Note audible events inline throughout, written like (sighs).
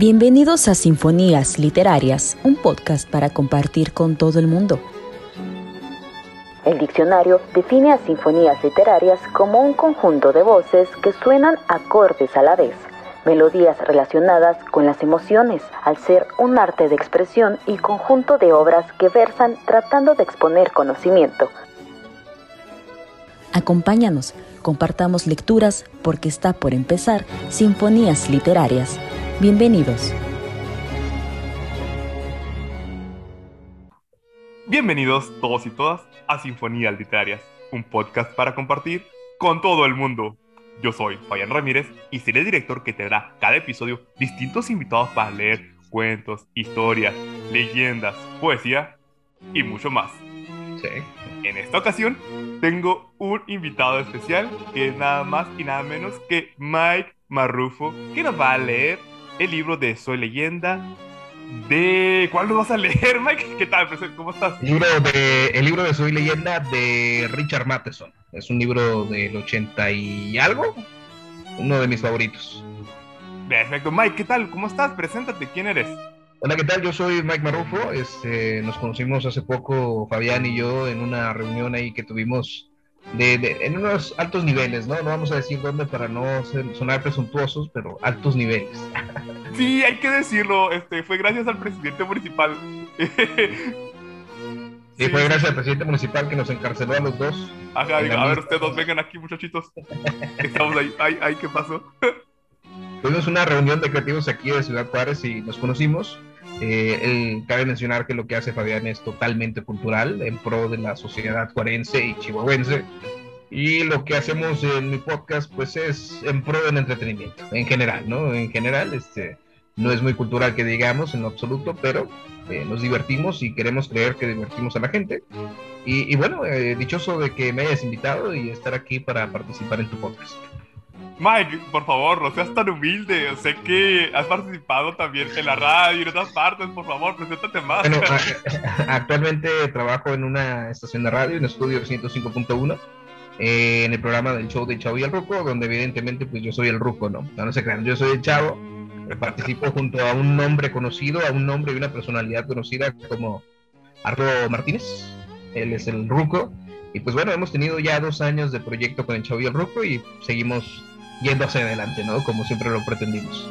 Bienvenidos a Sinfonías Literarias, un podcast para compartir con todo el mundo. El diccionario define a sinfonías literarias como un conjunto de voces que suenan acordes a la vez, melodías relacionadas con las emociones, al ser un arte de expresión y conjunto de obras que versan tratando de exponer conocimiento. Acompáñanos, compartamos lecturas porque está por empezar Sinfonías Literarias. Bienvenidos. Bienvenidos todos y todas a Sinfonías Literarias, un podcast para compartir con todo el mundo. Yo soy Fabián Ramírez y seré el director que tendrá cada episodio distintos invitados para leer cuentos, historias, leyendas, poesía y mucho más. En esta ocasión tengo un invitado especial que es nada más y nada menos que Mike Marrufo, que nos va a leer el libro de Soy Leyenda de... ¿Cuál lo vas a leer, (laughs) Mike? ¿Qué tal? ¿Cómo estás? El libro de, el libro de Soy Leyenda de Richard Matheson. Es un libro del 80 y algo. Uno de mis favoritos. Perfecto. Mike, ¿qué tal? ¿Cómo estás? Preséntate. ¿Quién eres? Hola, ¿qué tal? Yo soy Mike Marufo. Este, nos conocimos hace poco, Fabián y yo, en una reunión ahí que tuvimos de, en unos altos niveles, ¿no? No vamos a decir dónde para no sonar presuntuosos, pero altos niveles. (laughs) Sí, hay que decirlo, este, fue gracias al presidente municipal. (laughs) Sí, fue gracias al presidente municipal que nos encarceló a los dos. Ajá, a ver, ustedes dos vengan aquí, muchachitos. (laughs) Estamos ahí, ay, ay, ¿qué pasó? Tuvimos una reunión de creativos aquí de Ciudad Juárez y nos conocimos. Eh, cabe mencionar que lo que hace Fabián es totalmente cultural, en pro de la sociedad juarense y chihuahuense. Y lo que hacemos en mi podcast, pues es en pro del entretenimiento, en general, ¿no? En general, este, no es muy cultural que digamos en absoluto, pero eh, nos divertimos y queremos creer que divertimos a la gente. Y, bueno, eh, dichoso de que me hayas invitado y estar aquí para participar en tu podcast. Mike, por favor, no seas tan humilde. Sé que has participado también en la radio y en otras partes. Por favor, preséntate más. Bueno, (laughs) actualmente trabajo en una estación de radio, en Estudio 105.1, eh, en el programa del show de Chavo y el Ruco, donde evidentemente pues yo soy el Ruco, ¿no? No, no se crean, yo soy el Chavo. Participo junto a un nombre conocido, a un nombre y una personalidad conocida como Arlo Martínez. Él es el Ruco. Y pues bueno, hemos tenido ya dos años de proyecto con el Chavo y el Ruco y seguimos yendo hacia adelante, ¿no? Como siempre lo pretendimos.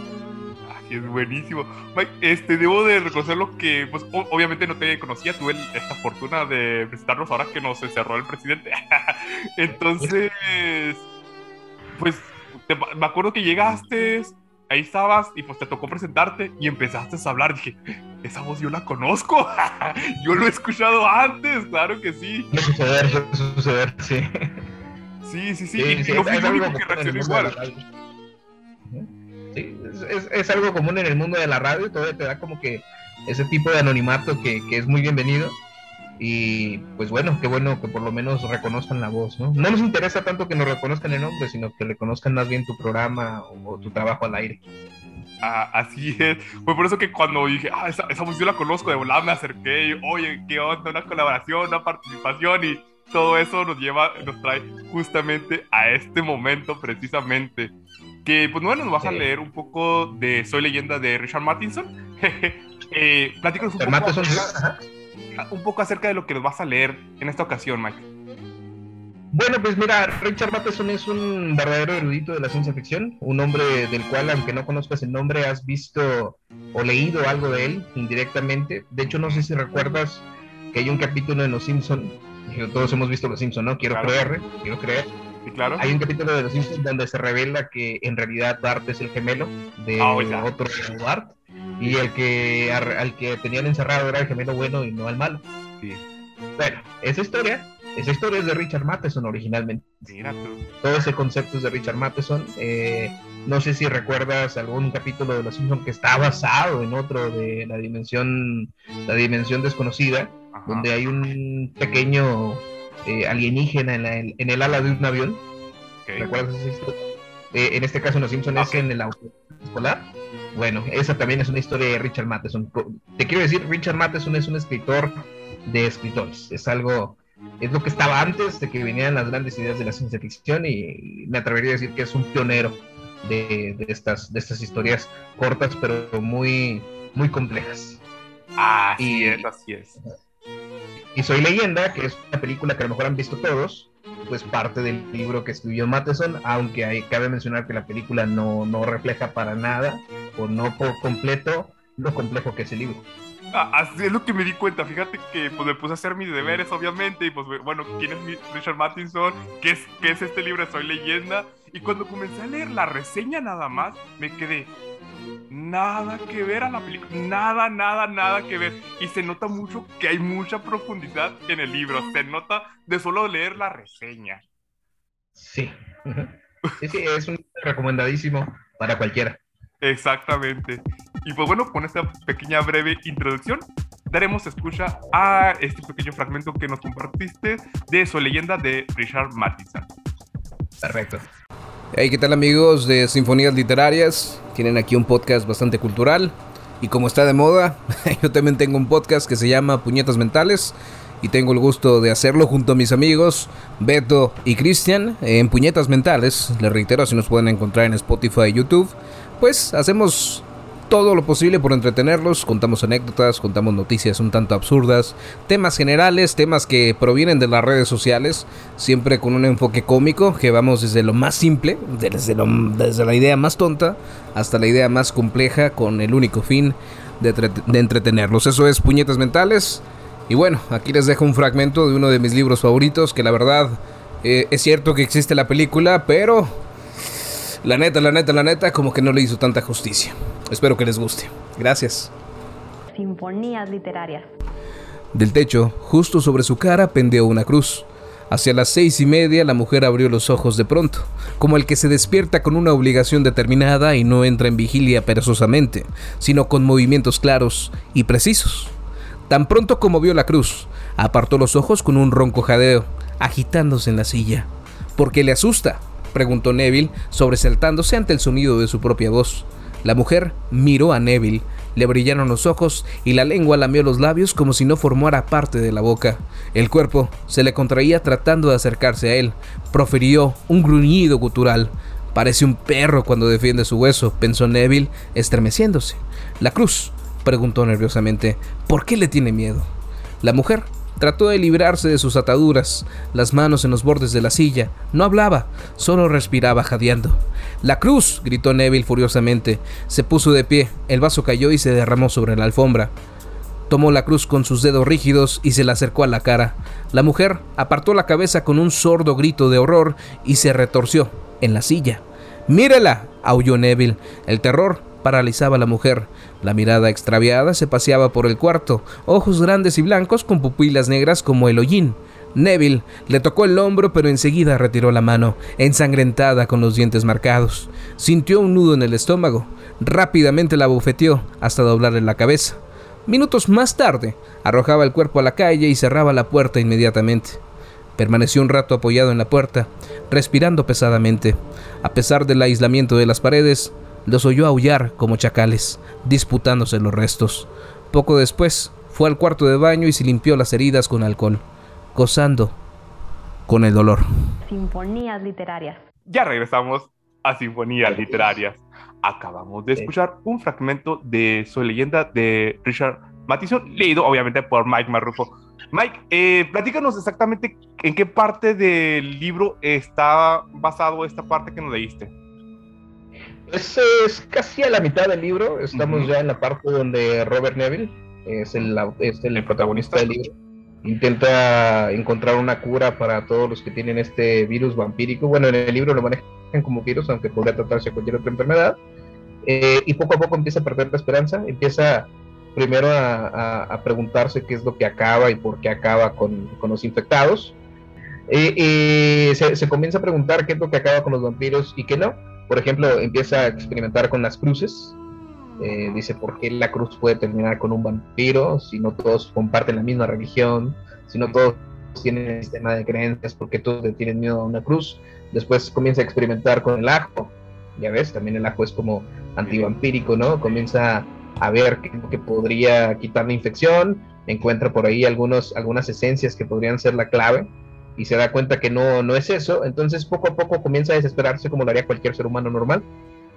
Ay, es buenísimo. Mike, este, debo de reconocer lo que, pues, obviamente no te conocía, tuve esta fortuna de presentarnos ahora que nos encerró el presidente. (laughs) Entonces, pues, me acuerdo que llegaste, ahí estabas y pues te tocó presentarte y empezaste a hablar. Dije, esa voz yo la conozco. (laughs) yo lo he escuchado antes, claro que sí. Suceder, suceder, sí. Sí, sí, sí. el único que reaccionó igual. Sí, es, es, algo común en el mundo de la radio todavía te da como que ese tipo de anonimato que, que, es muy bienvenido. Y pues bueno, qué bueno que por lo menos reconozcan la voz, ¿no? No nos interesa tanto que nos reconozcan el nombre, sino que reconozcan más bien tu programa o, tu trabajo al aire. Ah, así es. Fue por eso que cuando dije, ah, esa, esa voz yo la conozco, de volada me acerqué y, oye, qué onda, una colaboración, una participación y todo eso nos lleva, nos trae justamente a este momento precisamente. Que, pues bueno, nos vas a leer un poco de Soy leyenda de Richard Martinson. (laughs) eh, platícanos un poco, un poco acerca de lo que nos vas a leer en esta ocasión, Mike. Bueno, pues mira, Richard Matheson es un verdadero erudito de la ciencia ficción, un hombre del cual, aunque no conozcas el nombre, has visto o leído algo de él indirectamente. De hecho, no sé si recuerdas que hay un capítulo en Los Simpson todos hemos visto Los Simpsons, ¿no? Quiero creer, quiero creer. Sí, claro. Hay un capítulo de Los Simpsons donde se revela que en realidad Bart es el gemelo de ah, otro Bart y el que al que tenían encerrado era el gemelo bueno y no el malo. Sí. Bueno, esa historia, esa historia es de Richard Matheson originalmente. Mira tú. Todo ese concepto es de Richard Matheson. Eh, no sé si recuerdas algún capítulo de Los Simpsons que está basado en otro de la dimensión, la dimensión desconocida donde hay un pequeño eh, alienígena en, el ala de un avión. ¿Recuerdas esa historia? Eh, en este caso en Los Simpsons es en el auto escolar. Bueno, esa también es una historia de Richard Matheson. Te quiero decir, Richard Matheson es un escritor de escritores. Es algo, es lo que estaba antes de que vinieran las grandes ideas de la ciencia ficción y, me atrevería a decir que es un pionero de, estas, de estas historias cortas, pero muy, muy complejas. Así es, así es. Y Soy Leyenda, que es una película que a lo mejor han visto todos, pues parte del libro que escribió Matheson, aunque hay, cabe mencionar que la película no, no refleja para nada, o no por completo, lo complejo que es el libro. Ah, es lo que me di cuenta. Fíjate que pues, me puse a hacer mis deberes, obviamente. Y pues, bueno, ¿quién es Richard Matheson? ¿Qué es, ¿Qué es este libro? Soy leyenda. Y cuando comencé a leer la reseña nada más, me quedé. Nada que ver a la película. Nada, nada, nada que ver. Y se nota mucho que hay mucha profundidad en el libro. Se nota de solo leer la reseña. Sí. (laughs) Sí, sí, es un recomendadísimo para cualquiera. Exactamente. Y pues bueno, con esta pequeña breve introducción, daremos escucha a este pequeño fragmento que nos compartiste de su leyenda de Richard Matheson. Perfecto. Hey, ¿qué tal amigos de Sinfonías Literarias? Tienen aquí un podcast bastante cultural. Y como está de moda, (laughs) yo también tengo un podcast que se llama Puñetas Mentales. Y tengo el gusto de hacerlo junto a mis amigos Beto y Cristian en Puñetas Mentales. Les reitero, si nos pueden encontrar en Spotify y YouTube pues hacemos todo lo posible por entretenerlos, contamos anécdotas, contamos noticias un tanto absurdas, temas generales, temas que provienen de las redes sociales, siempre con un enfoque cómico, que vamos desde lo más simple, desde, la idea más tonta, hasta la idea más compleja, con el único fin de, entretenerlos. Eso es Puñetas Mentales. Y bueno, aquí les dejo un fragmento de uno de mis libros favoritos, que la verdad eh, es cierto que existe la película, pero la neta, la neta, la neta, como que no le hizo tanta justicia. Espero que les guste. Gracias. Sinfonías literarias. Del techo, justo sobre su cara, pendeó una cruz. Hacia las seis y media la mujer abrió los ojos de pronto, como el que se despierta con una obligación determinada y no entra en vigilia perezosamente, sino con movimientos claros y precisos. Tan pronto como vio la cruz, apartó los ojos con un ronco jadeo, agitándose en la silla, porque le asusta preguntó Neville, sobresaltándose ante el sonido de su propia voz. La mujer miró a Neville, le brillaron los ojos y la lengua lamió los labios como si no formara parte de la boca. El cuerpo se le contraía tratando de acercarse a él. Profirió un gruñido gutural. Parece un perro cuando defiende su hueso, pensó Neville, estremeciéndose. La cruz, preguntó nerviosamente, ¿por qué le tiene miedo? La mujer Trató de librarse de sus ataduras, las manos en los bordes de la silla. No hablaba, solo respiraba jadeando. ¡La cruz! gritó Neville furiosamente. Se puso de pie, el vaso cayó y se derramó sobre la alfombra. Tomó la cruz con sus dedos rígidos y se la acercó a la cara. La mujer apartó la cabeza con un sordo grito de horror y se retorció en la silla. ¡Mírela! aulló Neville. El terror paralizaba a la mujer. La mirada extraviada se paseaba por el cuarto, ojos grandes y blancos con pupilas negras como el hollín. Neville le tocó el hombro pero enseguida retiró la mano, ensangrentada con los dientes marcados. Sintió un nudo en el estómago. Rápidamente la bufeteó hasta doblarle la cabeza. Minutos más tarde, arrojaba el cuerpo a la calle y cerraba la puerta inmediatamente. Permaneció un rato apoyado en la puerta, respirando pesadamente. A pesar del aislamiento de las paredes, los oyó aullar como chacales, disputándose los restos. Poco después, fue al cuarto de baño y se limpió las heridas con alcohol, gozando con el dolor. Sinfonías literarias. Ya regresamos a Sinfonías literarias. Acabamos de escuchar un fragmento de su leyenda de Richard Matheson, leído obviamente por Mike Marrufo. Mike, eh, platícanos exactamente en qué parte del libro está basado esta parte que nos leíste. Es, es, casi a la mitad del libro. Estamos ya en la parte donde Robert Neville es el, es el protagonista del libro. Intenta encontrar una cura para todos los que tienen este virus vampírico. Bueno, en el libro lo manejan como virus, aunque podría tratarse de cualquier otra enfermedad. Eh, y poco a poco empieza a perder la esperanza. Empieza primero a, a, preguntarse qué es lo que acaba y por qué acaba con, con los infectados. Eh, y se, se comienza a preguntar qué es lo que acaba con los vampiros y qué no por ejemplo, empieza a experimentar con las cruces. Eh, dice, ¿por qué la cruz puede terminar con un vampiro si no todos comparten la misma religión? Si no todos tienen el sistema de creencias, ¿por qué todos tienen miedo a una cruz? Después comienza a experimentar con el ajo. Ya ves, también el ajo es como antivampírico, ¿no? Comienza a ver qué podría quitar la infección. Encuentra por ahí algunos, algunas esencias que podrían ser la clave y se da cuenta que no, no es eso, entonces poco a poco comienza a desesperarse como lo haría cualquier ser humano normal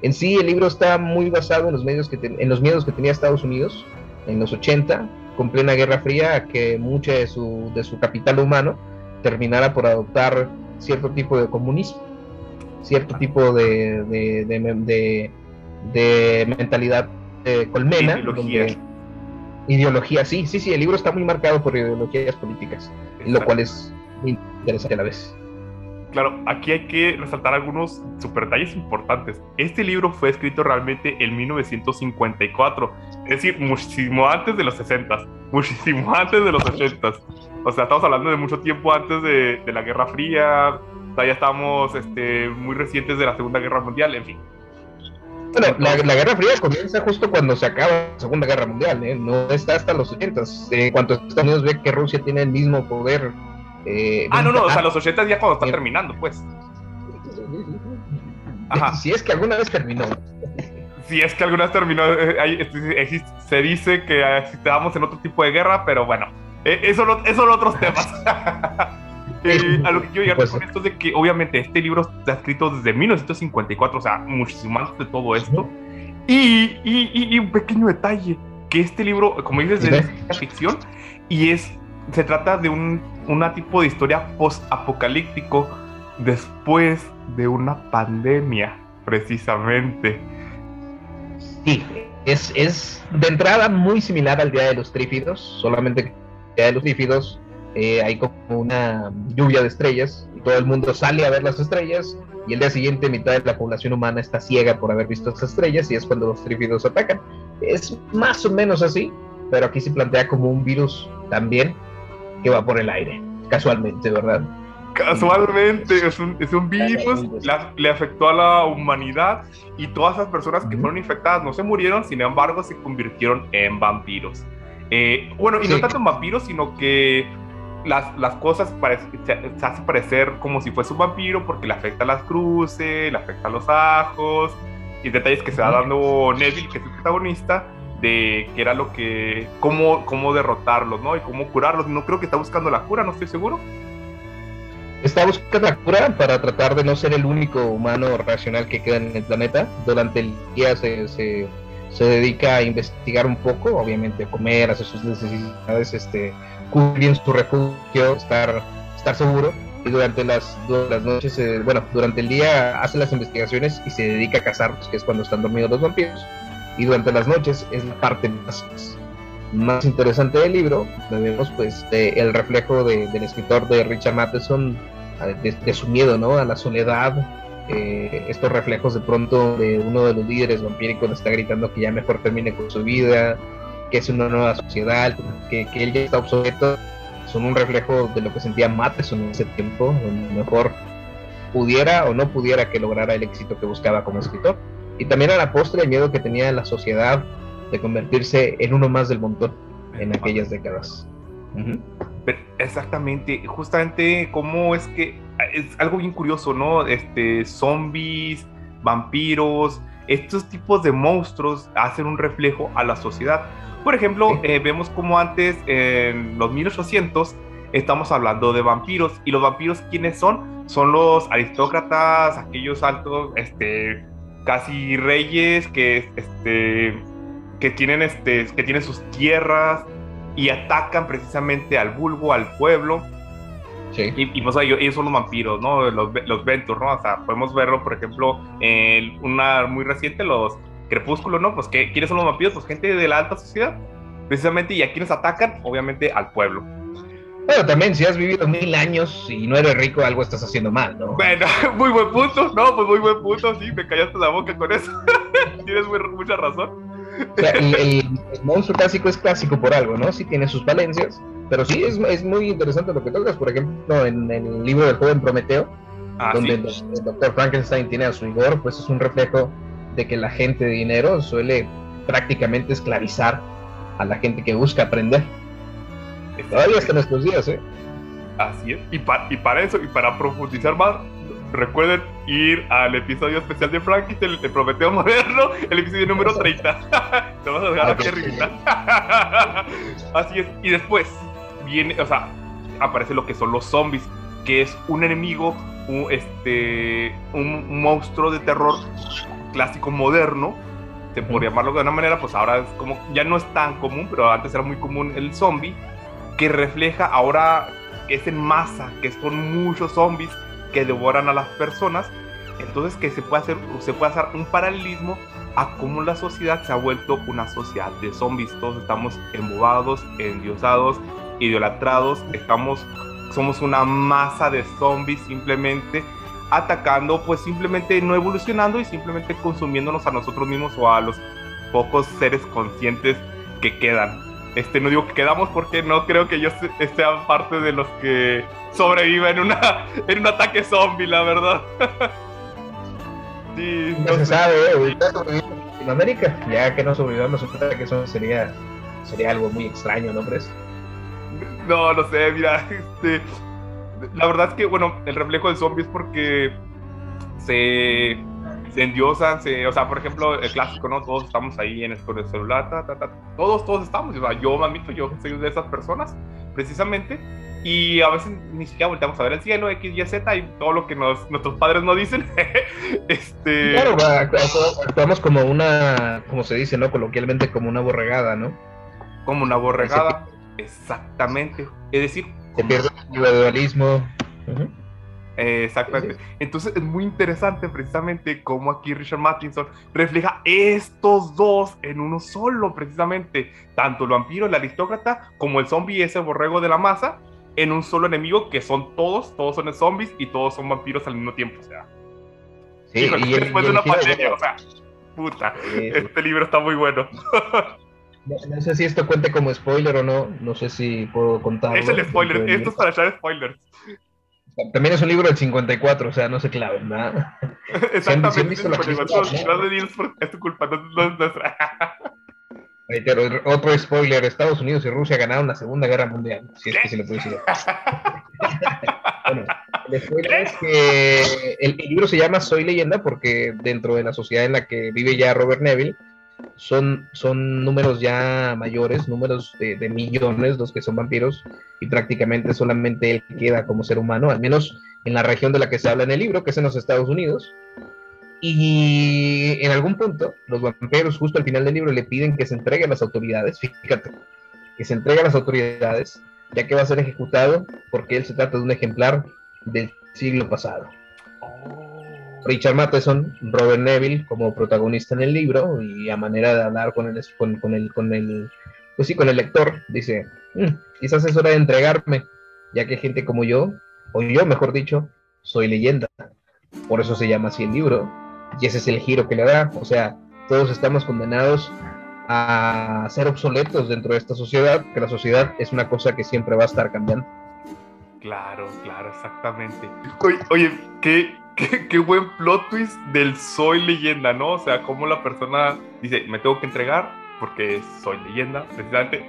En sí, el libro está muy basado en los, medios que en los miedos que tenía Estados Unidos en los 80, con plena Guerra Fría, que mucho de su, de su capital humano terminara por adoptar cierto tipo de comunismo, cierto tipo de, de, de, mentalidad colmena. Ideología. ideología, sí, sí, sí, el libro está muy marcado por ideologías políticas, lo cual es muy interesante a la vez. Claro, aquí hay que resaltar algunos super detalles importantes. Este libro fue escrito realmente en 1954, es decir, muchísimo antes de los 60, muchísimo (laughs) antes de los 80. O sea, estamos hablando de mucho tiempo antes de, la Guerra Fría, ya estamos este, muy recientes de la Segunda Guerra Mundial, en fin. Bueno, la, Guerra Fría comienza justo cuando se acaba la Segunda Guerra Mundial, ¿eh? no está hasta los 80. En cuanto Estados Unidos ve que Rusia tiene el mismo poder eh, ah, no, no, o sea, los 80 ya cuando está terminando, pues. Ajá. (laughs) Si es que alguna vez terminó. Si es que alguna vez terminó, eh, se dice que estábamos en otro tipo de guerra, pero bueno, eh, eso, son otros temas. (laughs) a lo que quiero llegar pues, con esto es de que obviamente este libro está escrito desde 1954, o sea, muchísimo antes de todo esto. Y, y, y, un pequeño detalle, que este libro, como dices, es de ficción y es se trata de un una tipo de historia post-apocalíptico después de una pandemia, precisamente. Sí, es, es de entrada muy similar al Día de los Trífidos, solamente que el Día de los Trífidos eh, hay como una lluvia de estrellas y todo el mundo sale a ver las estrellas y el día siguiente mitad de la población humana está ciega por haber visto esas estrellas y es cuando los trífidos atacan. Es más o menos así, pero aquí se plantea como un virus también que va por el aire, casualmente, ¿verdad? Casualmente, es un, es un virus, le afectó a la humanidad y todas esas personas que fueron infectadas no se murieron, sin embargo se convirtieron en vampiros. Eh, bueno, y no tanto en vampiros, sino que las, las cosas se, se, hace parecer como si fuese un vampiro porque le afecta las cruces, le afecta los ajos y detalles que se va dando Neville, que es el protagonista, de qué era lo que, cómo, cómo derrotarlos, ¿no? Y cómo curarlos. No creo que está buscando la cura, no estoy seguro. Está buscando la cura para tratar de no ser el único humano racional que queda en el planeta. Durante el día se, se, se dedica a investigar un poco, obviamente a comer, hacer sus necesidades, este, cubrir su refugio, estar, estar seguro. Y durante las, las noches, eh, bueno, durante el día hace las investigaciones y se dedica a cazarlos, que es cuando están dormidos los vampiros y durante las noches es la parte más, más interesante del libro, vemos pues el reflejo del escritor de Richard Matheson de, su miedo ¿no? a la soledad, eh, estos reflejos de pronto de uno de los líderes vampíricos está gritando que ya mejor termine con su vida, que es una nueva sociedad, que, que él ya está obsoleto, son un reflejo de lo que sentía Matheson en ese tiempo, mejor pudiera o no pudiera que lograra el éxito que buscaba como escritor y también a la postre el miedo que tenía la sociedad de convertirse en uno más del montón en aquellas décadas. Exactamente, justamente cómo es que es algo bien curioso, ¿no? Este, zombies, vampiros, estos tipos de monstruos hacen un reflejo a la sociedad. Por ejemplo, eh, vemos como antes, en los 1800, estamos hablando de vampiros. ¿Y los vampiros quiénes son? Son los aristócratas, aquellos altos, este, casi reyes que, este, que, tienen, este, que tienen sus tierras y atacan precisamente al vulgo, al pueblo. Sí. Y, pues ellos, son los vampiros, ¿no? Los, los Ventus, ¿no? O sea, podemos verlo, por ejemplo, en una muy reciente, los Crepúsculos, ¿no? Pues, ¿quiénes son los vampiros? Pues gente de la alta sociedad, precisamente, y a quienes atacan, obviamente, al pueblo. Pero también, si has vivido mil años y no eres rico, algo estás haciendo mal, ¿no? Bueno, (laughs) muy buen punto. No, pues muy buen punto. Sí, me callaste la boca con eso. (laughs) Tienes mucha razón. el, monstruo clásico es clásico por algo, ¿no? Sí tiene sus valencias. Pero sí, es, es muy interesante lo que tocas. Por ejemplo, en, el libro del joven Prometeo, ah, donde el, doctor Frankenstein tiene a su Igor, pues es un reflejo de que la gente de dinero suele prácticamente esclavizar a la gente que busca aprender. Todavía hasta nuestros días, ¿eh? Así es. Y, y para eso, y para profundizar más, recuerden ir al episodio especial de Frankenstein, el Prometeo Moderno, el episodio número 30. Te (laughs) vas a dejar aquí arriba. (laughs) Así es. Y después viene, o sea, aparece lo que son los zombies, que es un enemigo, un, este, un monstruo de terror clásico moderno, se por llamarlo de una manera, pues ahora es como, ya no es tan común, pero antes era muy común el zombie, que refleja ahora que es en masa, que son muchos zombies que devoran a las personas, entonces que se puede hacer, se puede hacer un paralelismo a cómo la sociedad se ha vuelto una sociedad de zombies, todos estamos embobados, endiosados, idolatrados, estamos, somos una masa de zombies simplemente atacando, pues simplemente no evolucionando y simplemente consumiéndonos a nosotros mismos o a los pocos seres conscientes que quedan. Este, no digo que quedamos porque no creo que yo sea parte de los que sobreviven en, una, (laughs) en un ataque zombie, la verdad. (laughs) sí, no, se sabe, ¿eh? en Latinoamérica, ya que no sobrevivamos ataques zombies sería, sería algo muy extraño, ¿no crees? No, no sé, mira, (laughs) este, la verdad es que, bueno, el reflejo del zombie es porque se, se endiosan, se, o sea, por ejemplo, el clásico, ¿no? Todos estamos ahí en el, celular, ta, ta, ta, todos, todos estamos, yo, mamito, yo soy de esas personas, precisamente, y a veces ni siquiera volteamos a ver el cielo, X, Y, Z, y todo lo que nos, nuestros padres nos dicen. (laughs) este... Claro, actuamos como una, como se dice, ¿no? Coloquialmente, como una borregada, ¿no? Como una borregada, exactamente. Es decir, se pierde el individualismo. Exactamente. Entonces es muy interesante precisamente cómo aquí Richard Mattinson refleja estos dos en uno solo, precisamente. Tanto el vampiro, el aristócrata, como el zombie, ese borrego de la masa, en un solo enemigo que son todos, todos son zombies y todos son vampiros al mismo tiempo. O sea, sí, y (laughs) después de una pandemia, o sea, puta, este libro está muy bueno. (laughs) No, sé si esto cuente como spoiler o no, no sé si puedo contar. Es el spoiler, esto es para echar spoilers. También es un libro del 54, o sea, no se claven, ¿verdad? (laughs) Exactamente, es tu culpa, no, es nuestra. (laughs) otro spoiler, Estados Unidos y Rusia ganaron la Segunda Guerra Mundial, si es que se le puede decir. (laughs) bueno, el spoiler es que el libro se llama Soy leyenda porque dentro de la sociedad en la que vive ya Robert Neville, son, son números ya mayores, números de, millones los que son vampiros y prácticamente solamente él queda como ser humano, al menos en la región de la que se habla en el libro, que es en los Estados Unidos. Y en algún punto, los vampiros, justo al final del libro, le piden que se entregue a las autoridades, fíjate, que se entregue a las autoridades, ya que va a ser ejecutado porque él se trata de un ejemplar del siglo pasado. Richard Matheson, Robert Neville como protagonista en el libro y a manera de hablar con el, con, el, con el, pues sí, con el lector, dice, mm, es hora de entregarme, ya que gente como yo, o yo mejor dicho, soy leyenda. Por eso se llama así el libro. Y ese es el giro que le da. O sea, todos estamos condenados a ser obsoletos dentro de esta sociedad, que la sociedad es una cosa que siempre va a estar cambiando. Claro, claro, exactamente. Oye, oye ¿qué, qué, buen plot twist del soy leyenda, ¿no? O sea, cómo la persona dice, me tengo que entregar porque soy leyenda, precisamente.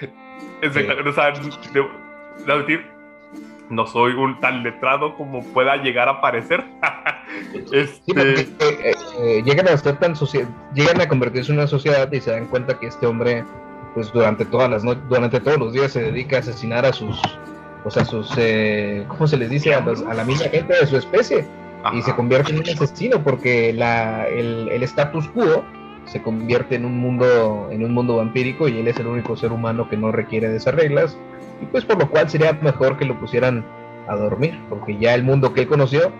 (laughs) Es, O sea, decir, no soy un tan letrado como pueda llegar a parecer. (laughs) este... Eh, eh, llegan a ser tan llegan a convertirse en una sociedad y se dan cuenta que este hombre, pues durante todas las durante todos los días se dedica a asesinar a sus o sea, sus, eh, ¿cómo se les dice? A, la misma gente de su especie. Y se convierte en un asesino porque la, el, el status quo se convierte en un mundo en un mundo vampírico y él es el único ser humano que no requiere de esas reglas y pues por lo cual sería mejor que lo pusieran a dormir porque ya el mundo que él conoció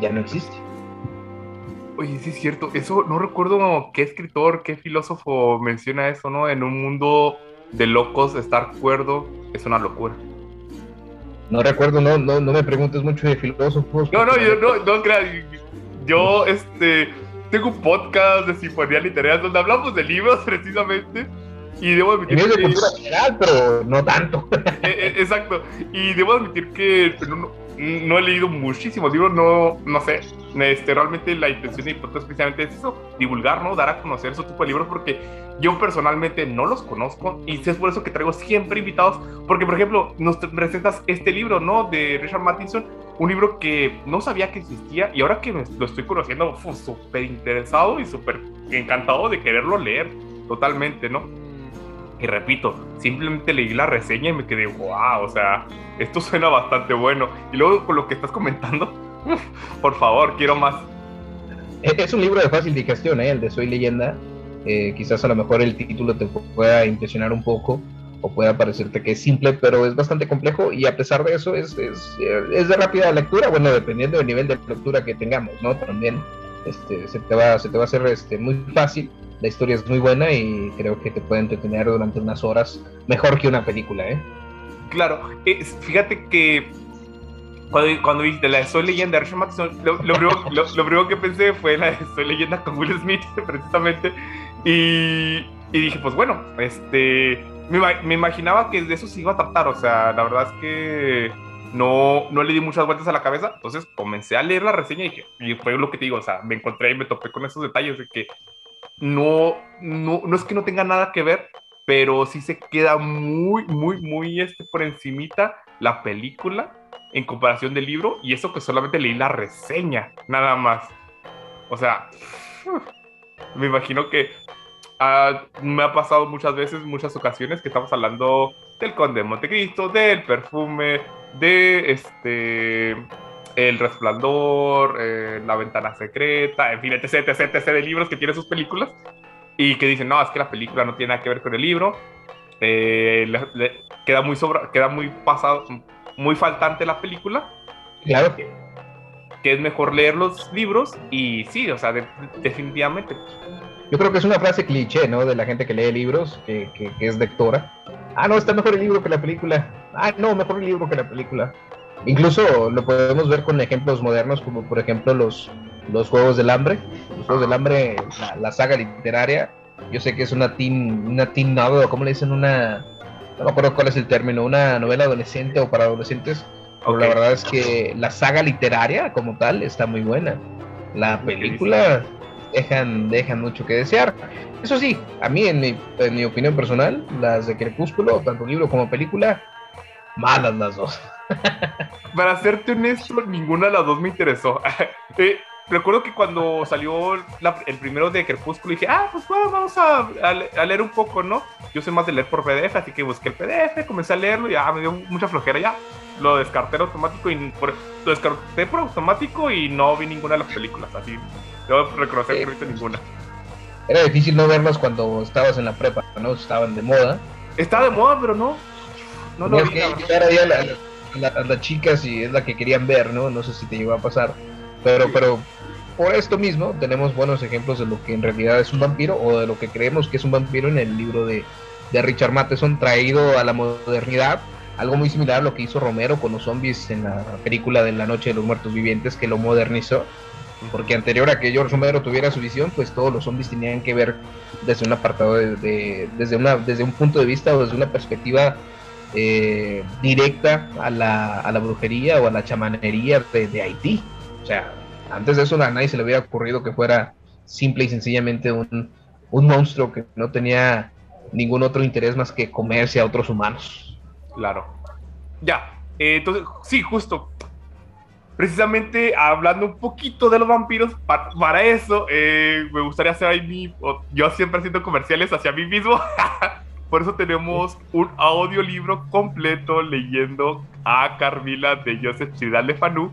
ya no existe. Oye, sí es cierto, eso no recuerdo qué escritor, qué filósofo menciona eso, ¿no? En un mundo de locos estar cuerdo es una locura. No recuerdo, no, no, no me preguntes mucho de filósofos. No, no, yo no, no creas. Yo, este, tengo un podcast de sinfonía literaria donde hablamos de libros (laughs) precisamente. Y debo admitir que... de cultura general, pero no tanto. Eh, (laughs) eh, exacto. Y debo admitir que no, no he leído muchísimos libros, no, no sé. Este, realmente la intención de podcast precisamente es eso, divulgar, ¿no? Dar a conocer esos tipo de libros porque yo personalmente no los conozco y es por eso que traigo siempre invitados, porque por ejemplo nos presentas este libro, ¿no? De Richard Mattinson, un libro que no sabía que existía y ahora que lo estoy conociendo, súper interesado y súper encantado de quererlo leer totalmente, ¿no? Y repito, simplemente leí la reseña y me quedé, wow, o sea, esto suena bastante bueno. Y luego con lo que estás comentando, por favor, quiero más. Es un libro de fácil digestión, ¿eh? el de Soy leyenda. Eh, quizás a lo mejor el título te pueda impresionar un poco o pueda parecerte que es simple, pero es bastante complejo y a pesar de eso es, es, es de rápida lectura, bueno, dependiendo del nivel de lectura que tengamos, ¿no? También este, se, te va, se te va a hacer este, muy fácil, la historia es muy buena y creo que te puede entretener durante unas horas mejor que una película, ¿eh? Claro, fíjate que cuando, cuando viste la de Soy Leyenda de lo, lo, primero, (laughs) lo, primero, que pensé fue la de Soy Leyenda con Will Smith, (laughs) precisamente. Y, y dije, pues bueno, este, me, me, imaginaba que de eso se iba a tratar. O sea, la verdad es que no, no le di muchas vueltas a la cabeza. Entonces comencé a leer la reseña y, dije, y fue lo que te digo. O sea, me encontré y me topé con esos detalles de que no, no, no es que no tenga nada que ver, pero sí se queda muy, muy, muy este, por encimita la película en comparación del libro y eso que solamente leí la reseña, nada más. O sea, (laughs) me imagino que ah, me ha pasado muchas veces, muchas ocasiones que estamos hablando del Conde de Montecristo, del perfume, de este el Resplandor, eh, La Ventana Secreta, en fin, etc, etc, etc, de libros que tiene sus películas y que dicen, no, es que la película no tiene nada que ver con el libro, eh, queda muy sobra, queda muy pasado, muy faltante la película. Claro. Que, que es mejor leer los libros y sí, o sea, definitivamente. Yo creo que es una frase cliché, ¿no? De la gente que lee libros, que, que, es lectora. Ah, no, está mejor el libro que la película. Ah, no, mejor el libro que la película. Incluso lo podemos ver con ejemplos modernos, como por ejemplo los, los Juegos del Hambre. Los Juegos del Hambre, la, saga literaria. Yo sé que es una teen, una teen novel, o como le dicen, una, no me acuerdo cuál es el término, una novela adolescente o para adolescentes, pero la verdad es que la saga literaria como tal está muy buena. La película dejan, dejan mucho que desear. Eso sí, a mí, en mi, en mi opinión personal, las de Crepúsculo, tanto libro como película, malas las dos. (laughs) Para serte honesto, ninguna de las dos me interesó. (laughs) Eh, recuerdo que cuando salió el primero de Crepúsculo dije, ah, pues bueno, vamos a, a, leer un poco, ¿no? Yo soy más de leer por PDF, así que busqué el PDF, comencé a leerlo y ya me dio mucha flojera ya. Lo descarté automático y por, lo descarté por automático y no vi ninguna de las películas, así. Debo reconocer que no vi ninguna. Era difícil no verlas cuando estabas en la prepa, ¿no? Estaban de moda. Estaba de moda, pero no. No lo vi. a las chicas y es la que querían ver, ¿no? No sé si te llegó a pasar. Pero, pero por esto mismo tenemos buenos ejemplos de lo que en realidad es un vampiro o de lo que creemos que es un vampiro en el libro de, de Richard Matheson traído a la modernidad. Algo muy similar a lo que hizo Romero con los zombies en la película de La Noche de los Muertos Vivientes, que lo modernizó. Porque anterior a que George Romero tuviera su visión, pues todos los zombies tenían que ver desde un apartado, de, desde, una, desde un punto de vista o desde una perspectiva eh, directa a la, a la, brujería o a la chamanería de, de Haití. O sea, antes de eso a nadie se le había ocurrido que fuera simple y sencillamente un, monstruo que no tenía ningún otro interés más que comerse a otros humanos. Claro. Ya, eh, entonces, sí, justo. Precisamente hablando un poquito de los vampiros, para, eso eh, me gustaría hacer ahí mi. Yo siempre haciendo comerciales hacia mí mismo. (laughs) Por eso tenemos un audiolibro completo leyendo a Carmila de Joseph Chidal de Fanú,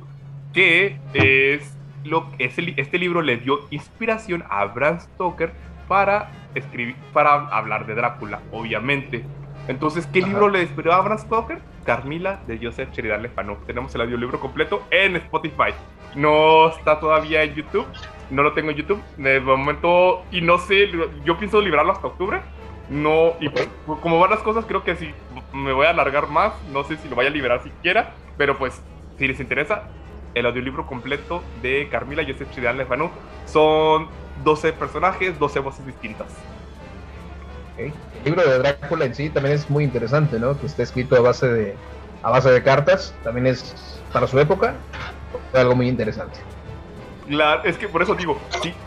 que es lo, este libro le dio inspiración a Bram Stoker para escribir, para hablar de Drácula, obviamente. Entonces, ¿qué libro le inspiró a Bram Stoker? Carmila de Joseph Sheridan Lefano. Tenemos el audiolibro completo en Spotify. No está todavía en YouTube. No lo tengo en YouTube. De momento, y no sé, yo pienso librarlo hasta octubre. No, y pues, como van las cosas, creo que si me voy a alargar más. No sé si lo vaya a liberar siquiera. Pero pues, si les interesa, el audiolibro completo de Carmila Joseph Chidal Lefanu. Son 12 personajes, 12 voces distintas. El libro de Drácula en sí también es muy interesante, ¿no? Que está escrito a base de, a base de cartas. También es, para su época, algo muy interesante. Claro, es que por eso digo,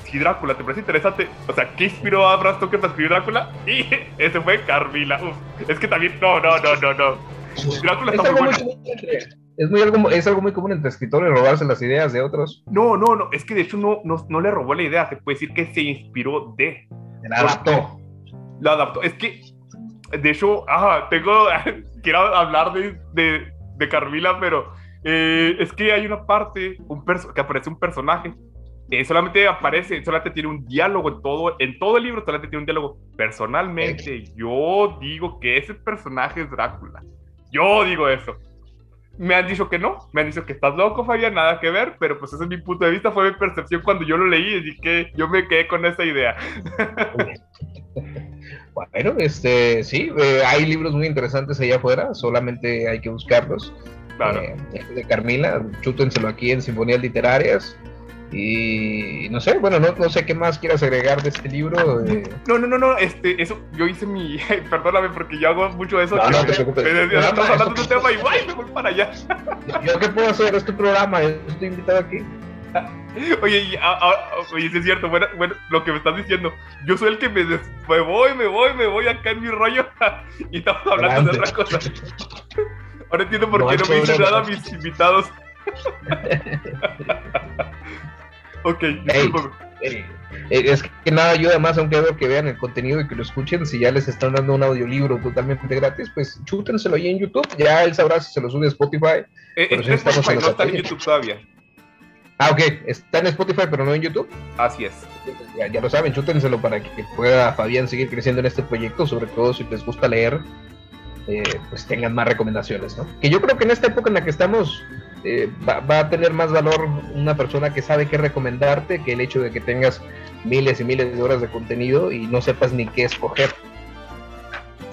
si, Drácula te parece interesante, o sea, ¿qué inspiró a Bram Stoker para escribir Drácula? (laughs) Y ese fue Carmila. es que también, no, no, no, no, no. Drácula está muy bueno. Es, muy algo, es algo muy común entre escritores robarse las ideas de otros. No, no, no. Es que de hecho no, no, no le robó la idea. Se puede decir que se inspiró de. La adaptó. La adaptó. Es que, de hecho, ajá, tengo. (laughs) quiero hablar de, de, de Carmila, pero eh, es que hay una parte un que aparece un personaje eh, solamente aparece, solamente tiene un diálogo en todo, en todo el libro, solamente tiene un diálogo. Personalmente, yo digo que ese personaje es Drácula. Yo digo eso. Me han dicho que no, me han dicho que estás loco, Fabián, nada que ver, pero pues ese es mi punto de vista, fue mi percepción cuando yo lo leí, así que yo me quedé con esa idea. (laughs) bueno, este, sí, eh, hay libros muy interesantes allá afuera, solamente hay que buscarlos. Claro. Eh, de Carmila, chútenselo aquí en Sinfonías Literarias. Y no sé, bueno, no, no sé qué más quieras agregar de este libro. No, no, no, no, este, eso, yo hice mi, (laughs) perdóname porque yo hago mucho eso. No, no te preocupes. Me, estás hablando de un tema y guay, me voy para allá. ¿Yo qué puedo hacer? Es tu programa, estoy invitado aquí. (laughs) Oye, y, oye, es cierto, bueno, bueno, lo que me estás diciendo, yo soy el que me, me voy, me voy, me voy acá en mi rollo (laughs) y estamos hablando de otra cosa. Ahora entiendo por qué no me dicen nada a mis invitados. (laughs) Ok, eh, es que nada ayuda más, aunque veo que vean el contenido y que lo escuchen. Si ya les están dando un audiolibro totalmente gratis, pues chútenselo ahí en YouTube. Ya él sabrá si se lo sube a Spotify. Eh, pero si Spotify, no está en YouTube todavía. Ah, ok. Está en Spotify, pero no en YouTube. Así es. Ya, ya lo saben, chútenselo para que pueda Fabián seguir creciendo en este proyecto, sobre todo si les gusta leer. Eh, pues tengan más recomendaciones, ¿no? Que yo creo que en esta época en la que estamos eh, va, a tener más valor una persona que sabe qué recomendarte que el hecho de que tengas miles y miles de horas de contenido y no sepas ni qué escoger.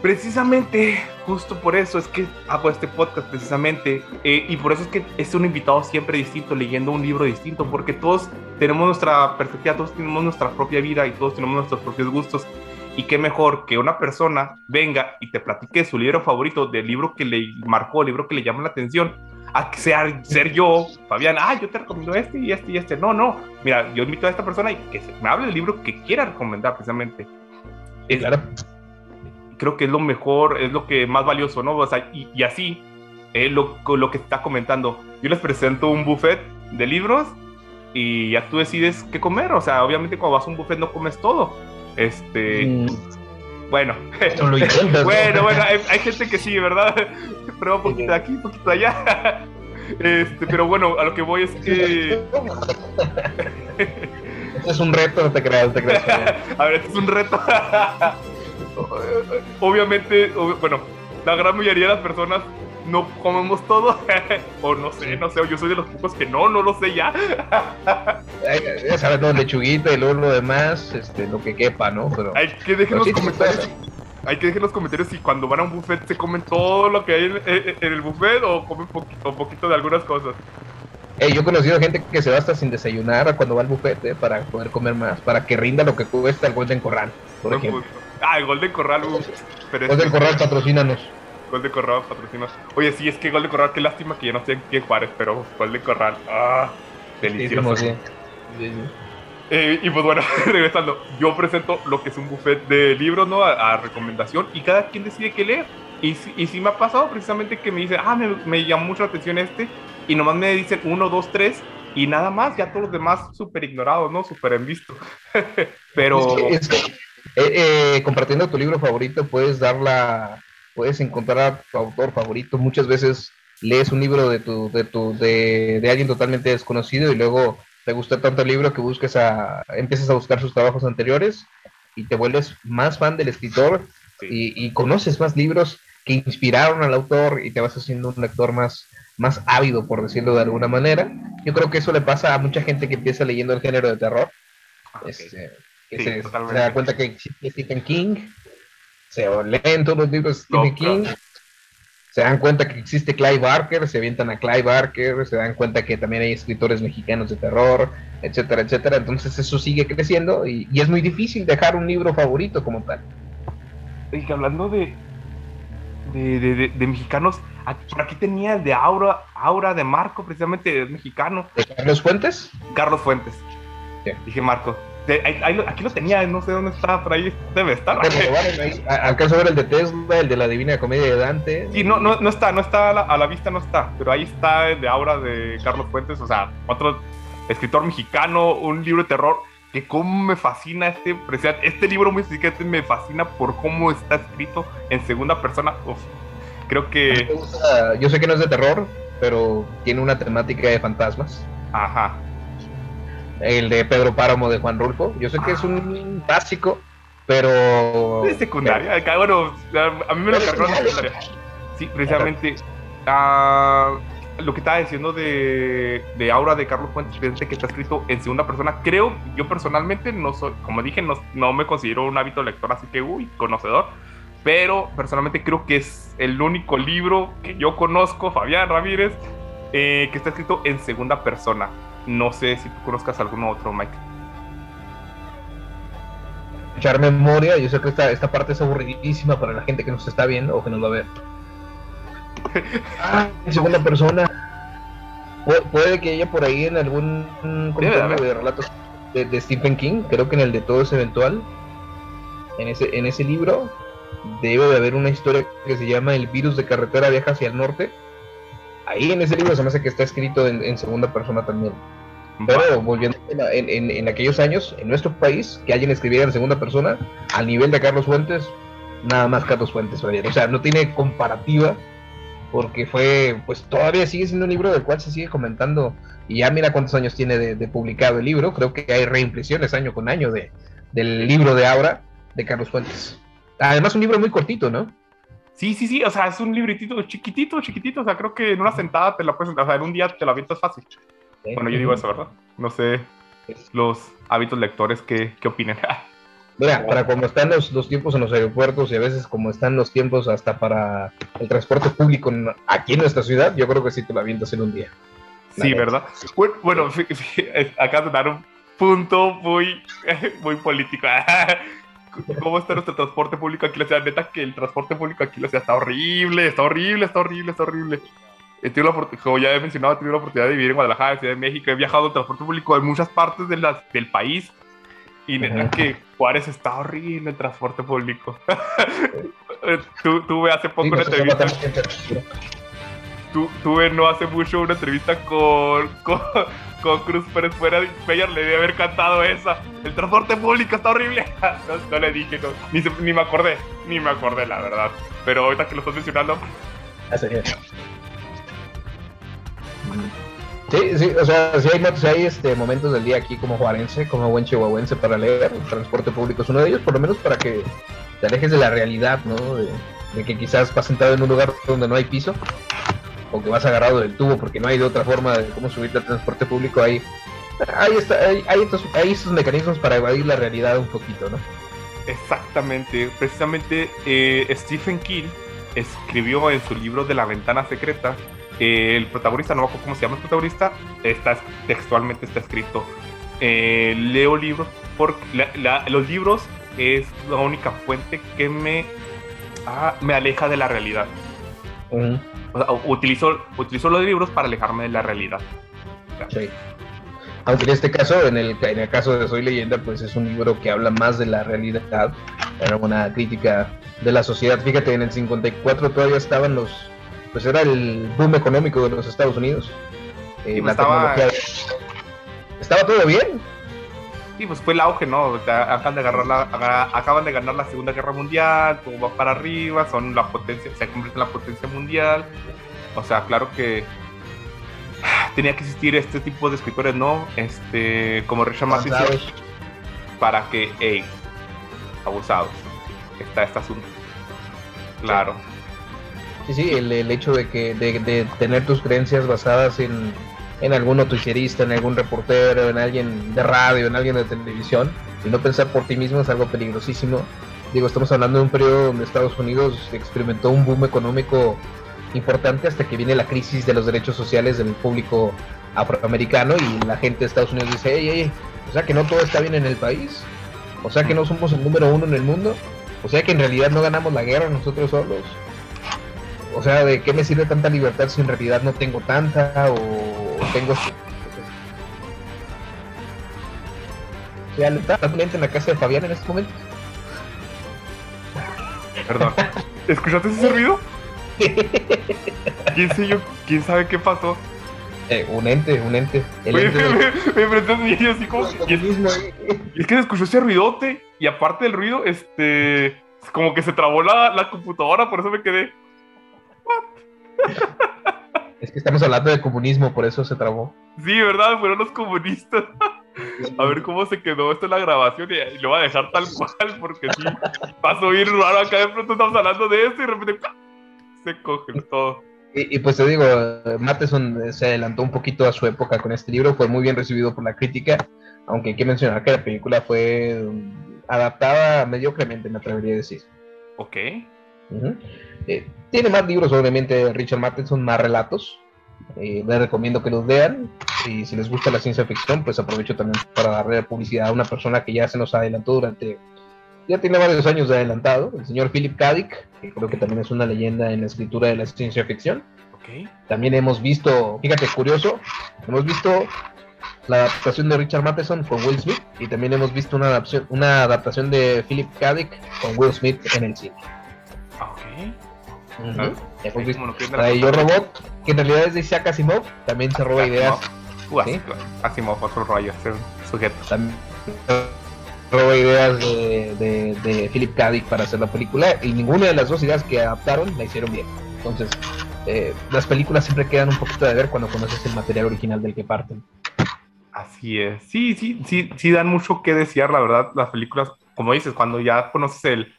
Precisamente, justo por eso es que hago este podcast, precisamente, eh, y por eso es que es un invitado siempre distinto, leyendo un libro distinto, porque todos tenemos nuestra perspectiva, todos tenemos nuestra propia vida y todos tenemos nuestros propios gustos. Y qué mejor que una persona venga y te platique su libro favorito, del libro que le marcó, el libro que le llama la atención, a ser, ser yo, Fabián, ah, yo te recomiendo este y este y este. No, no, mira, yo invito a esta persona y que me hable del libro que quiera recomendar precisamente. claro. Creo que es lo mejor, es lo que más valioso, ¿no? O sea, y, así, eh, lo, lo que está comentando, yo les presento un buffet de libros y ya tú decides qué comer. O sea, obviamente cuando vas a un buffet no comes todo. Este. Mm. Bueno, (laughs) bueno, bueno, hay, gente que sí, ¿verdad? (laughs) Prueba un poquito de aquí, un poquito de allá. (laughs) Este, pero bueno, a lo que voy es que. Este es un reto, no te creas, no te creas. a ver, este es un reto. Obviamente, bueno, la gran mayoría de las personas no comemos todo. (laughs) o no sé, no sé, yo soy de los pocos que no, no lo sé ya. ya sabes, no, lechuguita y luego lo demás, este, lo que quepa, ¿no? Pero, hay que dejar los comentarios. Hay que dejar los comentarios si cuando van a un buffet se comen todo lo que hay en, el buffet o comen poquito, poquito de algunas cosas. yo he conocido gente que se va hasta sin desayunar cuando va al buffet eh, para poder comer más, para que rinda lo que cuesta el Golden Corral, por ejemplo. Ah, el Golden Corral, uh, Golden Corral, patrocínanos. Gol de Corral patrocina. Oye, sí, es que Gol de Corral, qué lástima que ya no sé en qué Juárez, pero Gol de Corral. Ah, delicioso. Sí, eh, y pues bueno, (laughs) regresando, yo presento lo que es un buffet de libros, ¿no? A, recomendación y cada quien decide qué leer. Y, y sí me ha pasado precisamente que me dice, ah, me, me llamó mucho la atención este, y nomás me dicen uno, dos, tres, y nada más, ya todos los demás súper ignorados, ¿no? Súper en visto. (laughs) Pero... Es que, eh, eh, compartiendo tu libro favorito, puedes dar la, puedes encontrar a tu autor favorito. Muchas veces lees un libro de, tu, de, tu, de, alguien totalmente desconocido y luego te gusta tanto el libro que busques a, empiezas a buscar sus trabajos anteriores y te vuelves más fan del escritor y, conoces más libros que inspiraron al autor y te vas haciendo un lector más, más ávido, por decirlo de alguna manera. Yo creo que eso le pasa a mucha gente que empieza leyendo el género de terror. Este, que se, da cuenta que existe Stephen King se leen todos los libros de Stephen King, se dan cuenta que existe Clive Barker, se avientan a Clive Barker, se dan cuenta que también hay escritores mexicanos de terror, etcétera, etcétera. Entonces eso sigue creciendo y, es muy difícil dejar un libro favorito como tal. Y hablando de, de, de, mexicanos, por aquí tenía el de Aura, Aura de Marco, precisamente mexicano. ¿De Carlos Fuentes? Carlos Fuentes. Dije Marco aquí lo tenía, no sé dónde está, por ahí debe estar. (laughs) Alcanzo a ver el de Tesla, el de la Divina Comedia de Dante. Sí, no, no, no está, no está a la, vista, no está, pero ahí está el de Aura de Carlos Fuentes, o sea, otro escritor mexicano, un libro de terror que cómo me fascina este, este libro muy este me fascina por cómo está escrito en segunda persona. creo que... yo sé que no es de terror, pero tiene una temática de fantasmas. Ajá el de Pedro Páramo de Juan Rulfo. Yo sé que es un básico, pero... Es secundaria, bueno, a mí me lo cargó la secundaria. Sí, precisamente. Ah, lo que estaba diciendo de, de Aura de Carlos Fuentes, que está escrito en segunda persona, creo, yo personalmente no soy, como dije, no, no me considero un hábito lector, así que, uy, conocedor, pero personalmente creo que es el único libro que yo conozco, Fabián Ramírez, eh, que está escrito en segunda persona. No sé si tú conozcas alguno otro, Mike. Echar memoria, yo sé que esta, esta parte es aburridísima para la gente que nos está viendo o que nos va a ver (laughs) ah, en segunda persona. puede que haya por ahí en algún de relatos de, Stephen King, creo que en el de Todo es Eventual, en ese, en ese libro, debe de haber una historia que se llama El virus de carretera viaja hacia el norte. Ahí en ese libro se me hace que está escrito en, segunda persona también. Pero volviendo en, en, aquellos años, en nuestro país, que alguien escribiera en segunda persona, al nivel de Carlos Fuentes, nada más Carlos Fuentes, o sea, no tiene comparativa porque fue, pues todavía sigue siendo un libro del cual se sigue comentando y ya mira cuántos años tiene de, publicado el libro, creo que hay reimpresiones año con año de, del libro de Aura de Carlos Fuentes. Además un libro muy cortito, ¿no? Sí, sí, sí, o sea, es un libritito chiquitito, chiquitito, o sea, creo que en una sentada te lo puedes, o sea, en un día te lo avientas fácil. Bueno, yo digo eso, ¿verdad? No sé los hábitos lectores, ¿qué, qué opinan? (laughs) Mira, para como están los, los, tiempos en los aeropuertos y a veces como están los tiempos hasta para el transporte público aquí en nuestra ciudad, yo creo que sí te lo avientas en un día. Sí, ¿verdad? Bueno, acá de dar un punto muy, (laughs) muy político. (laughs) ¿Cómo está nuestro transporte público aquí en la ciudad? Neta que el transporte público aquí en la ciudad está horrible, está horrible, está horrible, está horrible. He tenido la, como ya he mencionado, he tenido la oportunidad de vivir en Guadalajara, en Ciudad de México. He viajado en transporte público en muchas partes de del país y neta que Juárez está horrible el transporte público. (laughs) tuve hace poco una entrevista. tuve no hace mucho una entrevista con, con, Cruz Pérez fuera de le debe haber cantado esa. El transporte público está horrible. (laughs) no, le dije, ni, ni, me acordé, ni me acordé la verdad. Pero ahorita que lo estás mencionando. Así es. Sí, sí, o sea, si hay, hay este, momentos del día aquí como juarense, como buen chihuahuense para leer, el transporte público es uno de ellos, por lo menos para que te alejes de la realidad, ¿no? De, que quizás vas sentado en un lugar donde no hay piso, o que vas agarrado del tubo porque no hay de otra forma de cómo subirte al transporte público, ahí hay, está, hay, hay, estos, mecanismos para evadir la realidad un poquito, ¿no? Exactamente, precisamente eh, Stephen King escribió en su libro de la ventana secreta el protagonista, no me acuerdo cómo se llama el protagonista, está, textualmente está escrito, eh, leo libros porque los libros es la única fuente que me, ah, me aleja de la realidad. utilizo, utilizo los libros para alejarme de la realidad. Aunque en este caso, en el, en el caso de Soy Leyenda, pues es un libro que habla más de la realidad, era una crítica de la sociedad. Fíjate, en el 54 todavía estaban los, pues era el boom económico de los Estados Unidos. Eh, pues estaba... estaba todo bien. Sí, pues fue el auge, ¿no? acaban de, agarrar la, acaban de ganar la Segunda Guerra Mundial, todo va para arriba, son la potencia, se convierte en la potencia mundial. O sea, claro que (sighs) tenía que existir este tipo de escritores, ¿no? Este, como Richard para que, hey, abusados, está este asunto. Claro. Sí, sí, el, hecho de que de, tener tus creencias basadas en, en algún noticierista, en algún reportero, en alguien de radio, en alguien de televisión, y no pensar por ti mismo es algo peligrosísimo. Digo, estamos hablando de un periodo donde Estados Unidos experimentó un boom económico importante hasta que viene la crisis de los derechos sociales del público afroamericano y la gente de Estados Unidos dice, hey, hey, o sea que no todo está bien en el país, o sea que no somos el número uno en el mundo, o sea que en realidad no ganamos la guerra nosotros solos, o sea, ¿de qué me sirve tanta libertad si en realidad no tengo tanta o tengo... ¿Se está en la casa de Fabián en este momento? Perdón. ¿Escuchaste ese ruido? ¿Quién, sé yo? ¿Quién sabe qué pasó? Eh, un ente, un ente. El ente (laughs) me, me, me, así como. Y es, es, que se escuchó ese ruidote. Y aparte del ruido, este. Como que se trabó la, la computadora, por eso me quedé. (laughs) Es que estamos hablando de comunismo, por eso se trabó. Sí, ¿verdad? Fueron los comunistas. a ver cómo se quedó esto en la grabación y, lo voy a dejar tal cual porque sí, va a subir raro acá de pronto estamos hablando de esto y de repente se coge todo. Y, pues te digo, Matheson se adelantó un poquito a su época con este libro, fue muy bien recibido por la crítica, aunque hay que mencionar que la película fue adaptada mediocremente, me atrevería a decir. Ok. Eh, tiene más libros, obviamente, Richard Matheson, más relatos. Eh, les recomiendo que los vean. Y si les gusta la ciencia ficción, pues aprovecho también para darle publicidad a una persona que ya se nos adelantó durante. Ya tiene varios años de adelantado, el señor Philip K. Dick, que creo que también es una leyenda en la escritura de la ciencia ficción. Okay. También hemos visto, fíjate, curioso, hemos visto la adaptación de Richard Matheson con Will Smith y también hemos visto una adaptación, una adaptación de Philip K. Dick con Will Smith en el cine. Uh Yo Robot, que en realidad es de Isaac Asimov, también se roba ideas. Uh, ¿sí? Asimov, otro rollo, ese sujeto. También roba ideas de, de, Philip K. Dick para hacer la película y ninguna de las dos ideas que adaptaron la hicieron bien. Entonces, eh, las películas siempre quedan un poquito de ver cuando conoces el material original del que parten. Así es. Sí, sí, sí, sí dan mucho que desear, la verdad, las películas, como dices, cuando ya conoces el,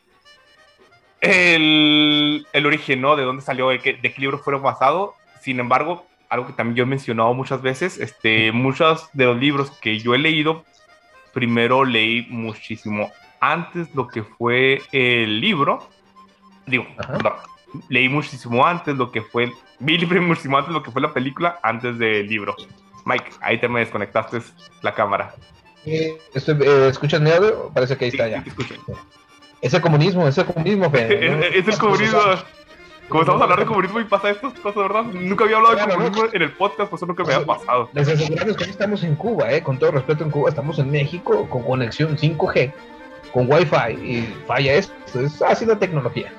el, el origen, ¿no? De dónde salió, de qué, de qué libro fueron basados. Sin embargo, algo que también yo he mencionado muchas veces, este, muchos de los libros que yo he leído, primero leí muchísimo antes lo que fue el libro. Digo, leí muchísimo antes lo que fue, vi muchísimo antes lo que fue la película, antes del libro. Mike, ahí te me desconectaste la cámara. Eh, eh, ¿Escuchas mi audio? Parece que ahí está ya. Ese comunismo, ese comunismo, (laughs) Fe, Es el comunismo. Como estamos hablando de comunismo y pasa estas cosas, ¿verdad? Nunca había hablado de comunismo en el podcast, pues eso nunca me había pasado. Les aseguramos que no estamos en Cuba, ¿eh? Con todo respeto en Cuba, estamos en México con conexión 5G, con Wi-Fi, y falla esto. Es así la tecnología.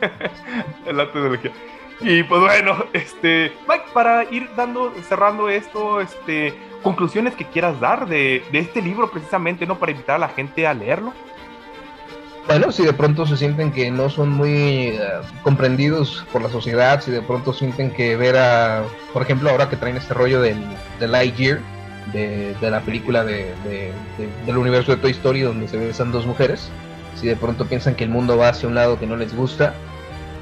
(laughs) es la tecnología. Y pues bueno, este, Mike, para ir dando, cerrando esto, este, conclusiones que quieras dar de, de este libro precisamente, ¿no? Para invitar a la gente a leerlo. Bueno, si de pronto se sienten que no son muy eh, comprendidos por la sociedad, si de pronto sienten que ver a, por ejemplo, ahora que traen este rollo del, del Lightyear, de, de la película de, del universo de Toy Story donde se besan dos mujeres, si de pronto piensan que el mundo va hacia un lado que no les gusta,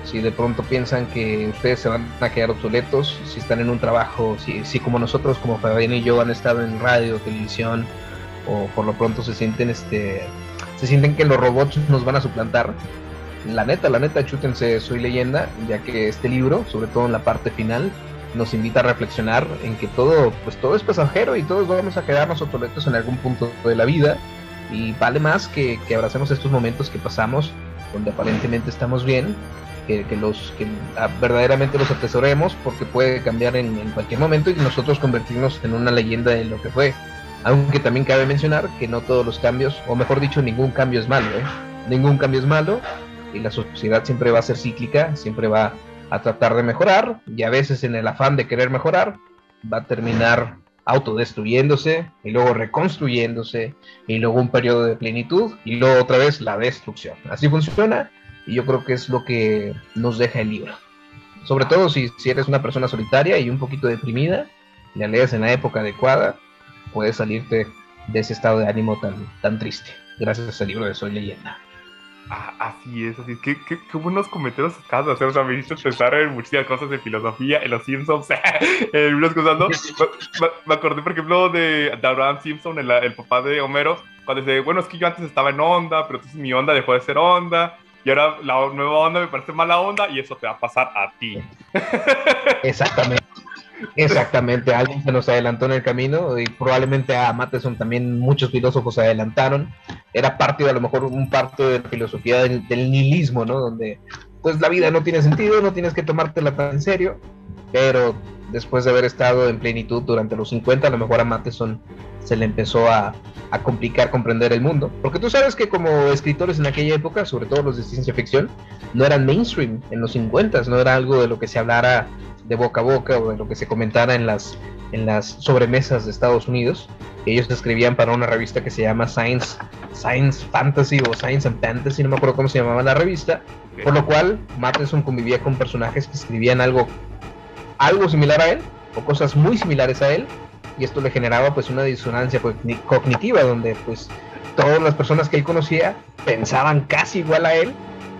si de pronto piensan que ustedes se van a quedar obsoletos, si están en un trabajo, si, si como nosotros, como Fabián y yo, han estado en radio, televisión, o por lo pronto se sienten este se sienten que los robots nos van a suplantar. La neta, la neta, chútense Soy leyenda, ya que este libro, sobre todo en la parte final, nos invita a reflexionar en que todo, pues todo es pasajero y todos vamos a quedarnos obsoletos en algún punto de la vida y vale más que, que abracemos estos momentos que pasamos donde aparentemente estamos bien, que, los que ah, verdaderamente los atesoremos porque puede cambiar en, en, cualquier momento y nosotros convertirnos en una leyenda de lo que fue. Aunque también cabe mencionar que no todos los cambios, o mejor dicho, ningún cambio es malo. ¿eh? Ningún cambio es malo y la sociedad siempre va a ser cíclica, siempre va a tratar de mejorar y a veces en el afán de querer mejorar va a terminar autodestruyéndose y luego reconstruyéndose y luego un periodo de plenitud y luego otra vez la destrucción. Así funciona y yo creo que es lo que nos deja el libro. Sobre todo si, si eres una persona solitaria y un poquito deprimida, la lees en la época adecuada puedes salirte de ese estado de ánimo tan, tan triste, gracias al libro de Soy Leyenda. Ah, así es, así es. Qué, qué, qué buenos comentarios de hacer. O sea, me hiciste pensar en muchísimas cosas de filosofía, en los Simpsons, (laughs) en ¿no? me, acordé, por ejemplo, de, Abraham Simpson, el, el, papá de Homero, cuando dice, bueno, es que yo antes estaba en onda, pero entonces mi onda dejó de ser onda, y ahora la nueva onda me parece mala onda, y eso te va a pasar a ti. Exactamente. Exactamente, alguien se nos adelantó en el camino y probablemente a Matheson también muchos filósofos se adelantaron. Era parte, de, a lo mejor, un parte de la filosofía del, nihilismo, ¿no? Donde pues la vida no tiene sentido, no tienes que tomártela tan en serio, pero después de haber estado en plenitud durante los 50, a lo mejor a Matheson se le empezó a, a, complicar comprender el mundo. Porque tú sabes que como escritores en aquella época, sobre todo los de ciencia ficción, no eran mainstream en los 50, no era algo de lo que se hablara de boca a boca o de lo que se comentara en las, en las sobremesas de Estados Unidos. Ellos escribían para una revista que se llama Science, Science Fantasy o Science and Fantasy, no me acuerdo cómo se llamaba la revista, por lo cual Matheson convivía con personajes que escribían algo, algo similar a él o cosas muy similares a él y esto le generaba pues una disonancia cognitiva donde pues todas las personas que él conocía pensaban casi igual a él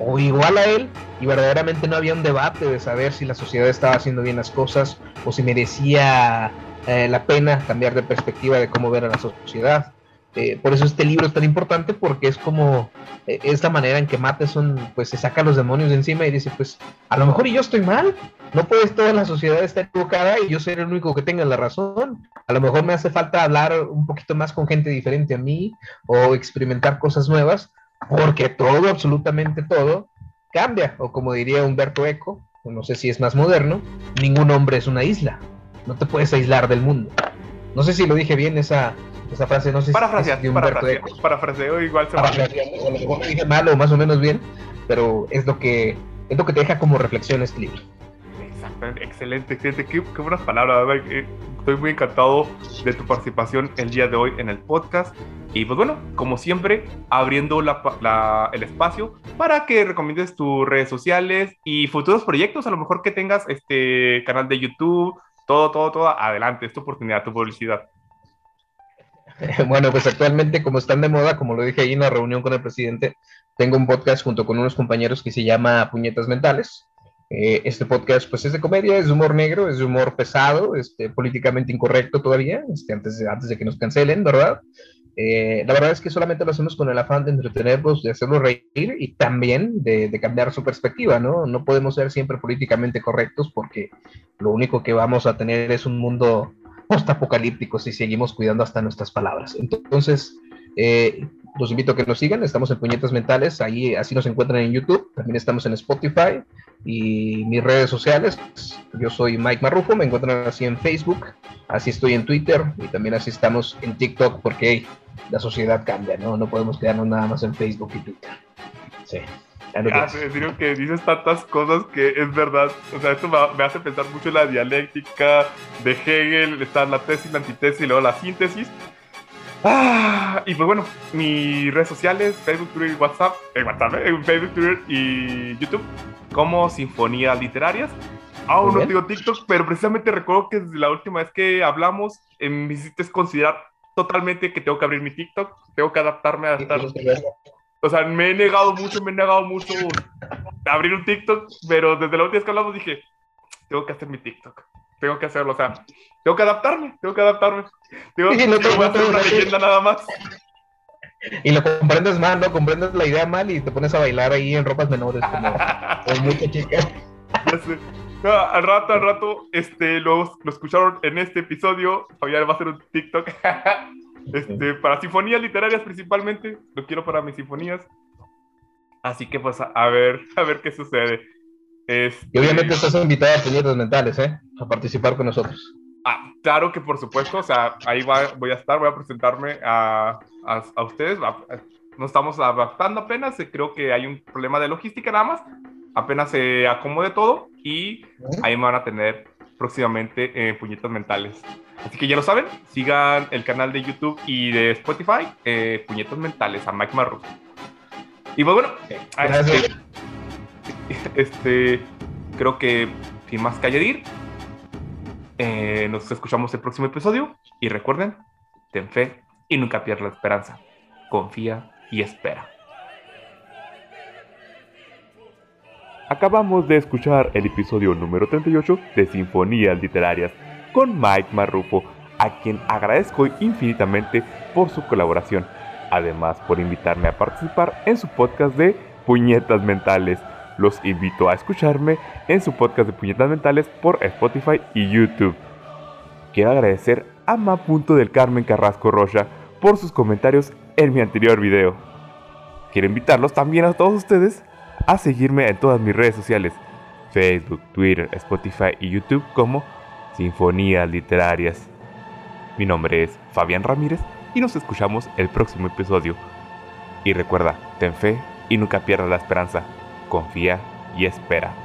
o igual a él y verdaderamente no había un debate de saber si la sociedad estaba haciendo bien las cosas o si merecía eh, la pena cambiar de perspectiva de cómo ver a la sociedad. Eh, por eso este libro es tan importante porque es como eh, esta manera en que Matheson pues se saca los demonios de encima y dice pues a lo mejor yo estoy mal, no puedes toda la sociedad estar equivocada y yo ser el único que tenga la razón. A lo mejor me hace falta hablar un poquito más con gente diferente a mí o experimentar cosas nuevas porque todo, absolutamente todo, cambia. O como diría Humberto Eco, no sé si es más moderno, ningún hombre es una isla. No te puedes aislar del mundo. No sé si lo dije bien esa, esa frase, no sé si es de Humberto Eco. Parafraseo igual se a lo mejor lo dije mal o más o menos bien, pero es lo que, es lo que te deja como reflexión este libro. Excelente, excelente. Qué, qué buenas palabras, Estoy muy encantado de tu participación el día de hoy en el podcast. Y pues bueno, como siempre, abriendo el espacio para que recomiendes tus redes sociales y futuros proyectos, a lo mejor que tengas este canal de YouTube, todo, todo, todo, adelante, es tu oportunidad, tu publicidad. (laughs) Bueno, pues actualmente como están de moda, como lo dije ahí en la reunión con el presidente, tengo un podcast junto con unos compañeros que se llama Puñetas Mentales. Eh, este podcast pues es de comedia, es de humor negro, es de humor pesado, este, políticamente incorrecto todavía, este, antes, de, antes de que nos cancelen, ¿verdad? Eh, la verdad es que solamente lo hacemos con el afán de entretenerlos, de hacerlos reír y también de, cambiar su perspectiva, ¿no? No podemos ser siempre políticamente correctos porque lo único que vamos a tener es un mundo post-apocalíptico si seguimos cuidando hasta nuestras palabras. Entonces, eh, los invito a que nos sigan, estamos en Puñetas Mentales, ahí así nos encuentran en YouTube, también estamos en Spotify y mis redes sociales. Yo soy Mike Marrufo, me encuentran así en Facebook, así estoy en Twitter y también así estamos en TikTok porque la sociedad cambia, ¿no? No podemos quedarnos nada más en Facebook y Twitter. Sí. Ah, digo que dices tantas cosas que es verdad. O sea, esto me, hace pensar mucho en la dialéctica de Hegel, está la tesis, la antitesis y luego la síntesis. Ah, y pues bueno, mis redes sociales, Facebook, Twitter y WhatsApp, en WhatsApp, ¿eh? Facebook, Twitter y YouTube, como Sinfonías Literarias. Aún no digo TikTok, pero precisamente recuerdo que desde la última vez que hablamos, eh, me hiciste considerar totalmente que tengo que abrir mi TikTok, tengo que adaptarme a estar... O sea, me he negado mucho, me he negado mucho a abrir un TikTok, pero desde la última vez que hablamos dije, tengo que hacer mi TikTok, tengo que hacerlo, o sea, tengo que adaptarme, tengo que adaptarme. Tengo, que no voy a hacer una leyenda nada más. Y lo comprendes mal, ¿no? Comprendes la idea mal y te pones a bailar ahí en ropas menores, como, (laughs) como mucha chica. Ya sé. No, al rato, al rato, este, lo, lo escucharon en este episodio. Fabián va a hacer un TikTok. (laughs) Este, para sinfonías literarias principalmente. Lo quiero para mis sinfonías. Así que pues a, ver, (laughs) a ver qué sucede. Este... Y obviamente estás invitado a Puñetas Mentales, ¿eh? A participar con nosotros. Ah, claro que por supuesto, o sea, ahí va, voy a estar, voy a presentarme a, a, a ustedes. Nos estamos adaptando apenas, creo que hay un problema de logística nada más, apenas se acomode todo y ahí me van a tener próximamente eh, puñetas mentales. Así que ya lo saben, sigan el canal de YouTube y de Spotify, eh, puñetas mentales, a Mike Marrus. Y pues bueno, este, (laughs) este, creo que sin más que añadir, eh, nos escuchamos el próximo episodio y recuerden, ten fe y nunca pierdas la esperanza. Confía y espera. Acabamos de escuchar el episodio número 38 de Sinfonías Literarias con Mike Marrufo, a quien agradezco infinitamente por su colaboración, además por invitarme a participar en su podcast de Puñetas Mentales. Los invito a escucharme en su podcast de Puñetas Mentales por Spotify y YouTube. Quiero agradecer a Ma. del Carmen Carrasco Rocha por sus comentarios en mi anterior video. Quiero invitarlos también a todos ustedes a seguirme en todas mis redes sociales, Facebook, Twitter, Spotify y YouTube como Sinfonías Literarias. Mi nombre es Fabián Ramírez y nos escuchamos el próximo episodio. Y recuerda, ten fe y nunca pierdas la esperanza. Confía y espera.